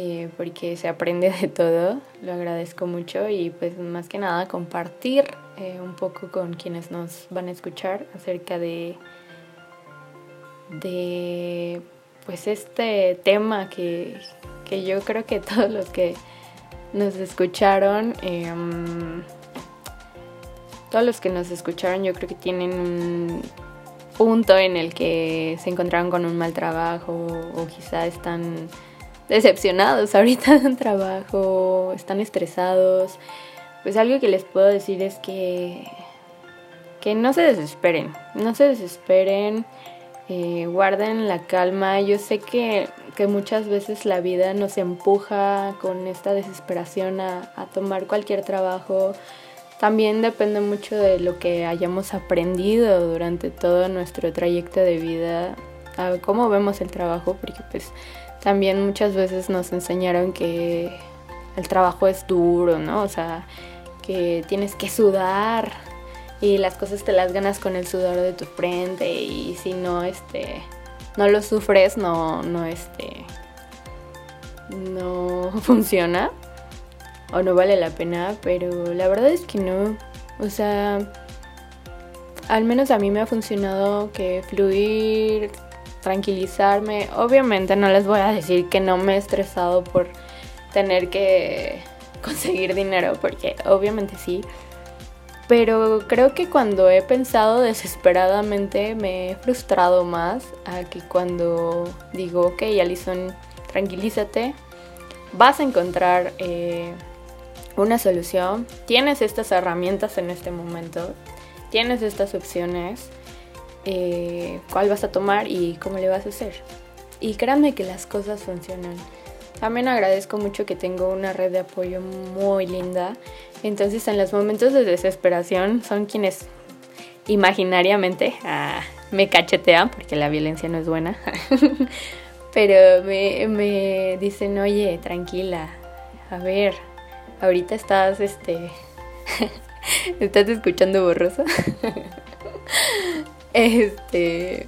eh, porque se aprende de todo. Lo agradezco mucho y, pues, más que nada, compartir eh, un poco con quienes nos van a escuchar acerca de, de pues, este tema que, que yo creo que todos los que nos escucharon, eh, todos los que nos escucharon yo creo que tienen un punto en el que se encontraron con un mal trabajo o quizá están decepcionados ahorita de trabajo, están estresados. Pues algo que les puedo decir es que, que no se desesperen, no se desesperen, eh, guarden la calma. Yo sé que, que, muchas veces la vida nos empuja con esta desesperación a, a tomar cualquier trabajo también depende mucho de lo que hayamos aprendido durante todo nuestro trayecto de vida, a cómo vemos el trabajo, porque pues también muchas veces nos enseñaron que el trabajo es duro, ¿no? O sea, que tienes que sudar y las cosas te las ganas con el sudor de tu frente y si no, este, no lo sufres, no, no, este, no funciona o no vale la pena, pero la verdad es que no. O sea, al menos a mí me ha funcionado que fluir, tranquilizarme. Obviamente no les voy a decir que no me he estresado por tener que conseguir dinero, porque obviamente sí. Pero creo que cuando he pensado desesperadamente me he frustrado más a que cuando digo, ok, Alison, tranquilízate, vas a encontrar eh, una solución, tienes estas herramientas en este momento, tienes estas opciones, eh, cuál vas a tomar y cómo le vas a hacer. Y créanme que las cosas funcionan. También agradezco mucho que tengo una red de apoyo muy linda. Entonces en los momentos de desesperación son quienes imaginariamente ah, me cachetean, porque la violencia no es buena. Pero me, me dicen, oye, tranquila, a ver, ahorita estás, este, estás escuchando borroso. este,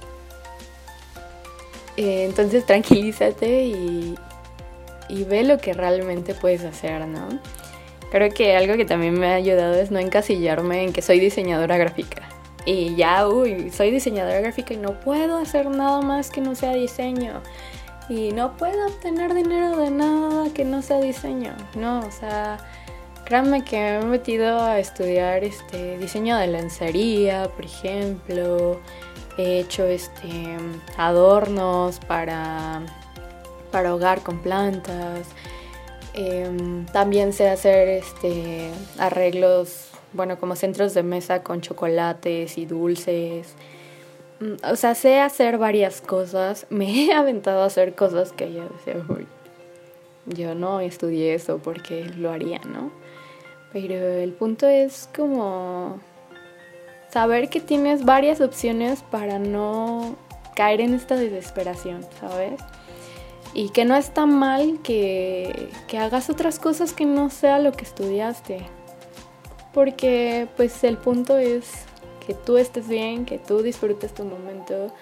eh, entonces tranquilízate y, y ve lo que realmente puedes hacer, ¿no? Creo que algo que también me ha ayudado es no encasillarme en que soy diseñadora gráfica. Y ya, uy, soy diseñadora gráfica y no puedo hacer nada más que no sea diseño. Y no puedo obtener dinero de nada que no sea diseño. No, o sea, créanme que me he metido a estudiar este diseño de lencería, por ejemplo. He hecho este adornos para, para hogar con plantas. Em, también sé hacer este arreglos bueno, como centros de mesa con chocolates y dulces. Mm, o sea, sé hacer varias cosas. Me he aventado a hacer cosas que yo decía, yo no estudié eso porque lo haría, ¿no? Pero el punto es como saber que tienes varias opciones para no caer en esta desesperación, ¿sabes? Y que no está mal que, que hagas otras cosas que no sea lo que estudiaste porque pues el punto es que tú estés bien, que tú disfrutes tu momento,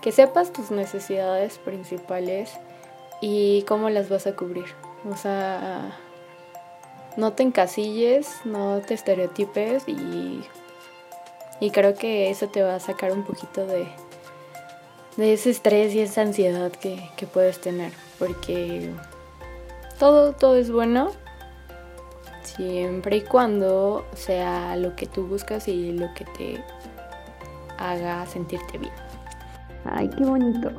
que sepas tus necesidades principales y cómo las vas a cubrir. O sea, no te encasilles, no te estereotipes y, y creo que eso te va a sacar un poquito de, de ese estrés y esa ansiedad que, que puedes tener. Porque todo, todo es bueno, siempre y cuando sea lo que tú buscas y lo que te haga sentirte bien. Ay, qué bonito.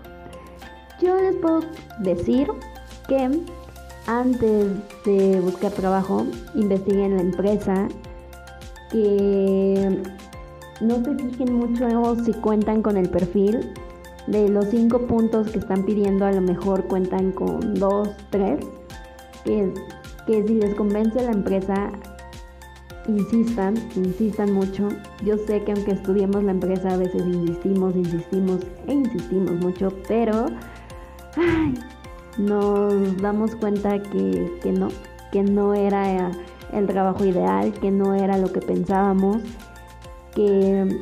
Yo les puedo decir que antes de buscar trabajo, investiguen la empresa, que no se fijen mucho si cuentan con el perfil. De los cinco puntos que están pidiendo, a lo mejor cuentan con dos, tres, que que si les convence la empresa, insistan, insistan mucho. Yo sé que aunque estudiemos la empresa a veces insistimos, insistimos e insistimos mucho, pero nos damos cuenta que, que no, que no era el trabajo ideal, que no era lo que pensábamos, que,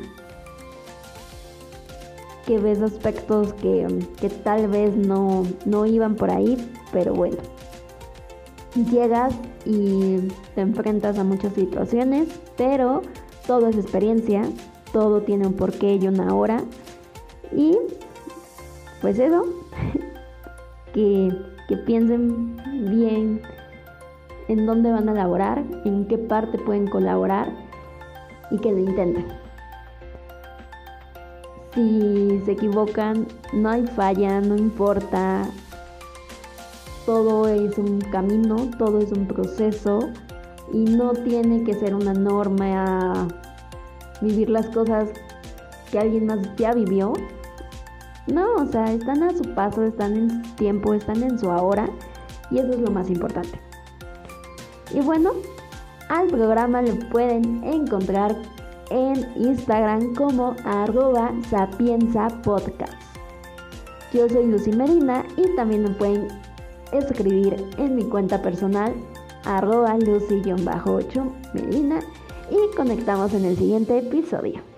que ves aspectos que, que tal vez no, no iban por ahí, pero bueno llegas y te enfrentas a muchas situaciones, pero todo es experiencia, todo tiene un porqué y una hora. Y pues eso, que, piensen bien en dónde van a laborar, en qué parte pueden colaborar y que lo intenten. Si se equivocan, no hay falla, no importa, todo es un camino, todo es un proceso y no tiene que ser una norma vivir las cosas que alguien más ya vivió. No, o sea, están a su paso, están en su tiempo, están en su ahora y eso es lo más importante. Y bueno, al programa lo pueden encontrar en Instagram como arroba sapienza podcast. Yo soy Lucy Medina y también me pueden escribir en mi cuenta personal arroba lucy-8 medina y conectamos en el siguiente episodio.